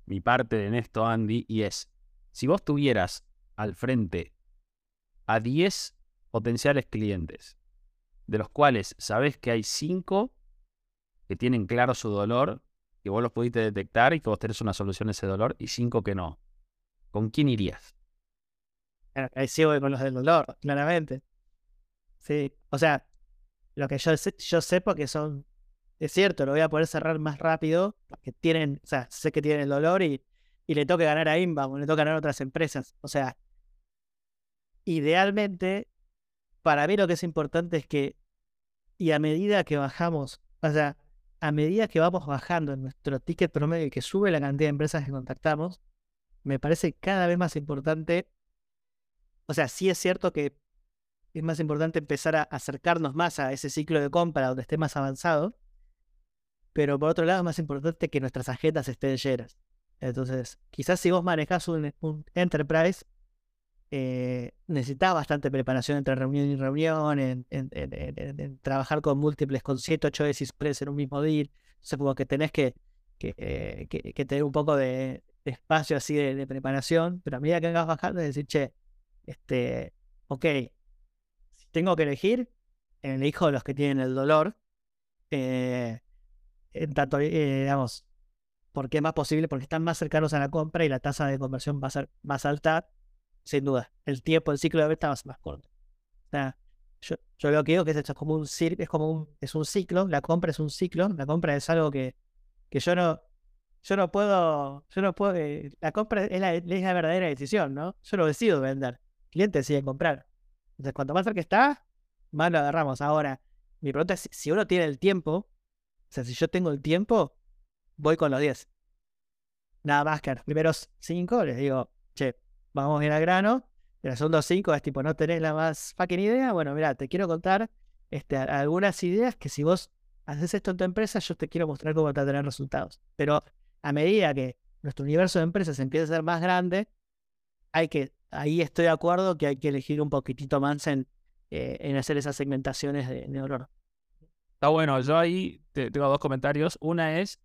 mi parte en esto, Andy, y es, si vos tuvieras al frente a 10 potenciales clientes, de los cuales sabés que hay 5 que tienen claro su dolor, que vos los pudiste detectar y que vos tenés una solución a ese dolor, y 5 que no, ¿con quién irías? Ahí sigo con los del dolor, claramente. Sí, o sea, lo que yo sé, yo sé porque son, es cierto, lo voy a poder cerrar más rápido, porque tienen, o sea, sé que tienen el dolor y, y le toca ganar a Inbound, le toca ganar a otras empresas. O sea, idealmente, para mí lo que es importante es que, y a medida que bajamos, o sea, a medida que vamos bajando en nuestro ticket promedio y que sube la cantidad de empresas que contactamos, me parece cada vez más importante. O sea, sí es cierto que es más importante empezar a acercarnos más a ese ciclo de compra donde esté más avanzado. Pero por otro lado, es más importante que nuestras agendas estén llenas. Entonces, quizás si vos manejás un, enterprise, eh, necesitas bastante preparación entre reunión y reunión, en, trabajar con múltiples, con 7, 8 decisiones en un mismo deal. Entonces, como que tenés que, que, que, tener un poco de, espacio así de, preparación, pero a medida que vengas bajando, es decir, che, este, ok, tengo que elegir, elijo los que tienen el dolor. Eh, en tanto, eh, digamos, porque es más posible, porque están más cercanos a la compra y la tasa de conversión va a ser más alta, sin duda. El tiempo, el ciclo de venta va a ser más corto. O sea, yo, yo lo que digo que es, es como un es como un, es un ciclo, la compra es un ciclo, la compra es algo que, que yo no, yo no puedo, yo no puedo, eh, la compra es la, verdadera decisión, ¿no? Yo lo decido vender, cliente decide comprar. Entonces, cuanto más cerca está, más lo agarramos. Ahora, mi pregunta es si uno tiene el tiempo, o sea, si yo tengo el tiempo, voy con los 10. Nada más que los primeros 5 les digo, che, vamos ir al grano. De los segundos 5 es tipo, no tenés la más fucking idea. Bueno, mira, te quiero contar este, algunas ideas que si vos haces esto en tu empresa, yo te quiero mostrar cómo te va a tener resultados. Pero a medida que nuestro universo de empresas empieza a ser más grande, hay que ahí estoy de acuerdo que hay que elegir un poquitito más en, eh, en hacer esas segmentaciones de, olor. Está bueno, yo ahí tengo dos comentarios. Una es,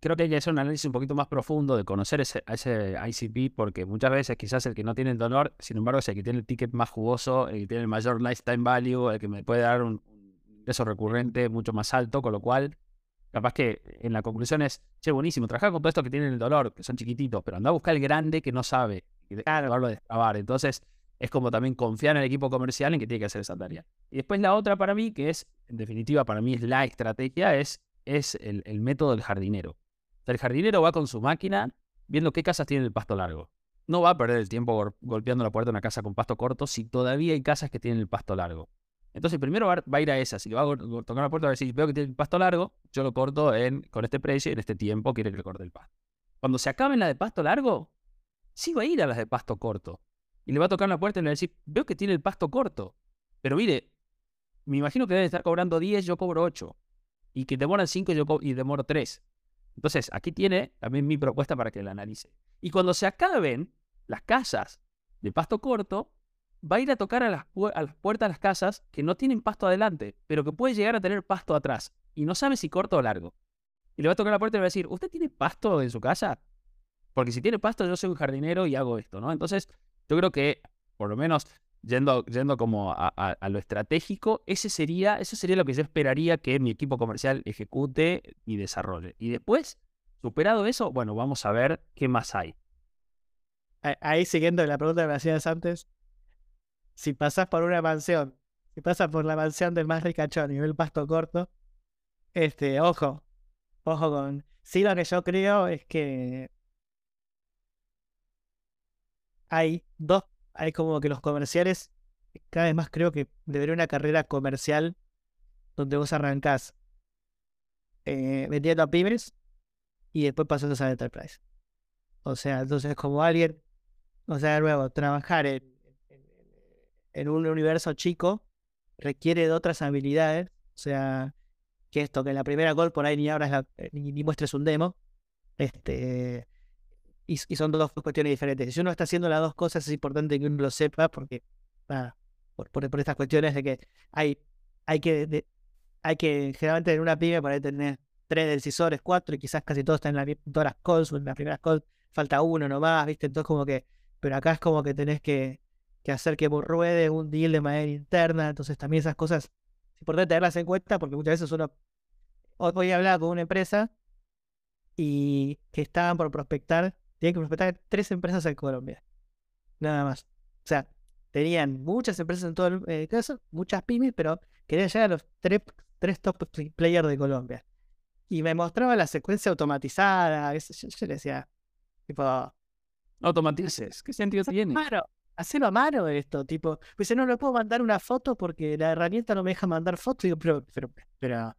creo que hay que hacer un análisis un poquito más profundo de conocer ese, ese ICP, porque muchas veces quizás el que no tiene el dolor, sin embargo, es el que tiene el ticket más jugoso, el que tiene el mayor lifetime value, el que me puede dar un ingreso recurrente mucho más alto, con lo cual, capaz que en la conclusión es, che, buenísimo, trabajar con todo esto que tienen el dolor, que son chiquititos, pero anda a buscar el grande que no sabe, y claro. a destrabar. Entonces, es como también confiar en el equipo comercial en que tiene que hacer esa tarea. Y después la otra para mí, que es, en definitiva, para mí es la estrategia, es, es el, el método del jardinero el jardinero va con su máquina viendo qué casas tienen el pasto largo. No va a perder el tiempo golpeando la puerta de una casa con pasto corto si todavía hay casas que tienen el pasto largo. Entonces primero va, a ir a esa. Si le va a tocar la puerta a ver si veo que tiene el pasto largo, yo lo corto en, con este precio y en este tiempo quiere que le corte el pasto. Cuando se acaben la de pasto largo, sí va a ir a las de pasto corto. Y le va a tocar la puerta y le va a decir, veo que tiene el pasto corto. Pero mire, me imagino que debe estar cobrando 10, yo cobro 8. Y que demoran 5 yo y demoro 3. Entonces, aquí tiene también mi propuesta para que la analice. Y cuando se acaben las casas de pasto corto, va a ir a tocar a las, puertas de las casas que no tienen pasto adelante, pero que puede llegar a tener pasto atrás. Y no sabe si corto o largo. Y le va a tocar la puerta y le va a decir, ¿usted tiene pasto en su casa? Porque si tiene pasto, yo soy un jardinero y hago esto, ¿no? Entonces, yo creo que, por lo menos, yendo, yendo como a, lo estratégico, ese sería, eso sería lo que yo esperaría que mi equipo comercial ejecute y desarrolle. Y después, superado eso, bueno, vamos a ver qué más hay. Ahí siguiendo la pregunta que me hacías antes, si pasas por una mansión, si pasas por la mansión del más ricachón y ve el pasto corto, este, ojo, ojo con... Sí, lo que yo creo es que hay dos hay como que los comerciales, cada vez más creo que debería una carrera comercial donde vos arrancás eh, vendiendo a pymes y después pasando a enterprise. O sea, entonces como alguien, o sea, de nuevo, trabajar en, un universo chico requiere de otras habilidades. O sea, que esto, que en la primera call por ahí ni abras ni, ni, muestres un demo. Este, y, son dos cuestiones diferentes. Si uno está haciendo las dos cosas, es importante que uno lo sepa, porque, por, por, estas cuestiones de que hay, hay que, hay que, generalmente en una pyme para tener tres decisores, cuatro, y quizás casi todos están en, la, todas las calls, en las primeras calls falta uno nomás, ¿viste? Entonces, como que, pero acá es como que tenés que, que hacer que ruede un deal de manera interna, entonces también esas cosas es importante tenerlas en cuenta, porque muchas veces uno, hoy hablaba con una empresa y que estaban por prospectar Tenían que prospectar tres empresas en Colombia. Nada más. O sea, tenían muchas empresas en todo el eh, caso, muchas pymes, pero querían llegar a los tres, tres top players de Colombia. Y me mostraba la secuencia automatizada. Yo, yo le decía, tipo. Automatices, ¿qué sentido tiene? Claro, hacerlo a mano esto, tipo. Pues no le puedo mandar una foto porque la herramienta no me deja mandar fotos. Digo, pero, pero, pero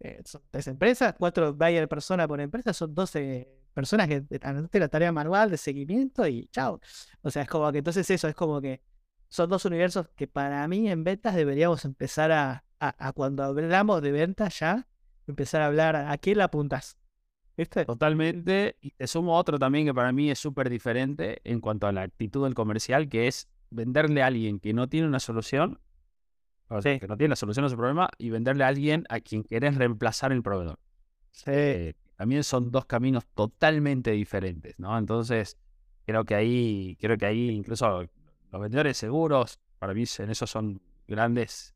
eh, son tres empresas, cuatro buyer persona por empresa, son 12 personas que anote la tarea manual de seguimiento y chao. O sea, es como que entonces eso, es como que son dos universos que para mí en ventas deberíamos empezar a, a, cuando hablamos de ventas ya, empezar a hablar a, qué la apuntas. ¿Viste? Totalmente. Y te sumo otro también que para mí es súper diferente en cuanto a la actitud del comercial, que es venderle a alguien que no tiene una solución, o sea, que no tiene la solución a su problema, y venderle a alguien a quien querés reemplazar el proveedor. Sí. Eh, también son dos caminos totalmente diferentes, ¿no? Entonces, creo que ahí, creo que ahí incluso los vendedores seguros, para mí en eso son grandes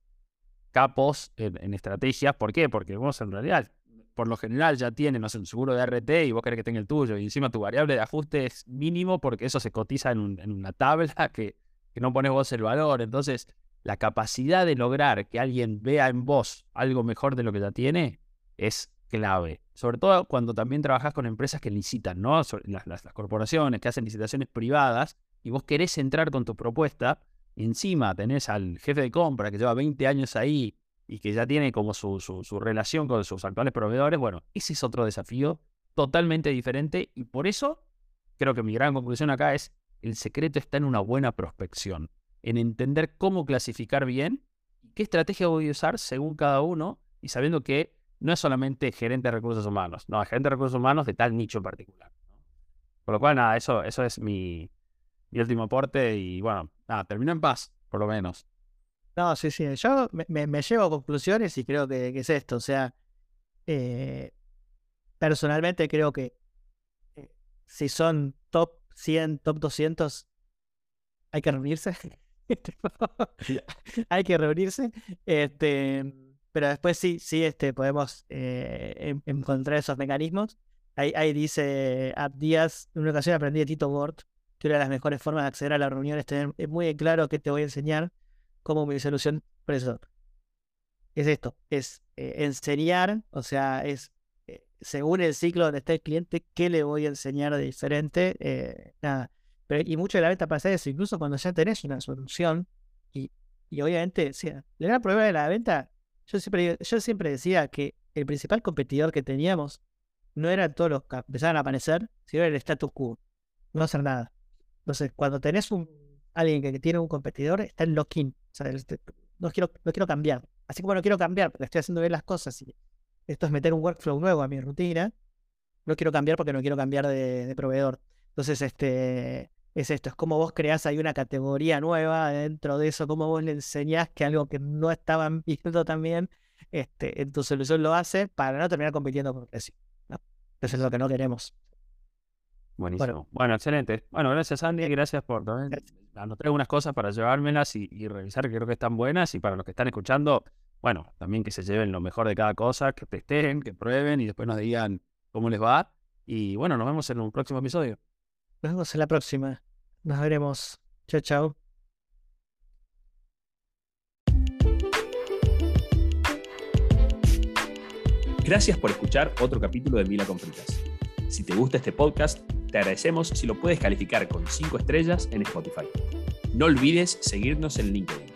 capos en, estrategias. ¿Por qué? Porque vos en realidad, por lo general, ya tienen, no sé, un seguro de RT y vos querés que tenga el tuyo. Y encima tu variable de ajuste es mínimo porque eso se cotiza en, en una tabla que, que no pones vos el valor. Entonces, la capacidad de lograr que alguien vea en vos algo mejor de lo que ya tiene es clave. Sobre todo cuando también trabajas con empresas que licitan, ¿no? Las, corporaciones que hacen licitaciones privadas y vos querés entrar con tu propuesta, encima tenés al jefe de compra que lleva 20 años ahí y que ya tiene como su, su, relación con sus actuales proveedores, bueno, ese es otro desafío totalmente diferente y por eso creo que mi gran conclusión acá es el secreto está en una buena prospección, en entender cómo clasificar bien, qué estrategia voy a usar según cada uno y sabiendo que no es solamente gerente de recursos humanos, no, es gerente de recursos humanos de tal nicho en particular. Por lo cual, nada, eso, eso es mi, mi último aporte y bueno, nada, termino en paz, por lo menos. No, sí, sí, yo me, me, llevo a conclusiones y creo que, es esto, o sea, eh, personalmente creo que eh, si son top 100, top 200, hay que reunirse. hay que reunirse. Este, pero después sí, sí este, podemos eh, encontrar esos mecanismos. Ahí, ahí dice Abdías, en una ocasión aprendí de Tito Bort, que una de las mejores formas de acceder a la reunión es tener muy claro qué te voy a enseñar como mi solución eso Es esto, es eh, enseñar, o sea, es eh, según el ciclo donde está el cliente, qué le voy a enseñar de diferente. Nada. Pero, y mucho de la venta pasa eso, incluso cuando ya tenés una solución, y, y obviamente, sí, la gran problema de la venta, yo siempre, yo siempre decía que el principal competidor que teníamos no eran todos los que empezaban a aparecer, sino el status quo, no hacer nada. Entonces, cuando tenés un alguien que tiene un competidor, está en lock-in. O sea, no quiero, no quiero cambiar. Así como no quiero cambiar porque estoy haciendo bien las cosas y esto es meter un workflow nuevo a mi rutina, no quiero cambiar porque no quiero cambiar de, proveedor. Entonces, este es esto, es como vos creás ahí una categoría nueva dentro de eso, como vos le enseñás que algo que no estaban viendo también, este, en tu solución lo hace para no terminar compitiendo por precio. Eso es lo que no queremos. Buenísimo. Bueno, excelente. Bueno, gracias Andy, gracias por también anotar algunas cosas para llevármelas y, revisar que creo que están buenas y para los que están escuchando, bueno, también que se lleven lo mejor de cada cosa, que testen, que prueben y después nos digan cómo les va. Y bueno, nos vemos en un próximo episodio. Nos vemos en la próxima. Nos veremos. Chao, chao. Gracias por escuchar otro capítulo de Mila Compritas. Si te gusta este podcast, te agradecemos si lo puedes calificar con 5 estrellas en Spotify. No olvides seguirnos en LinkedIn.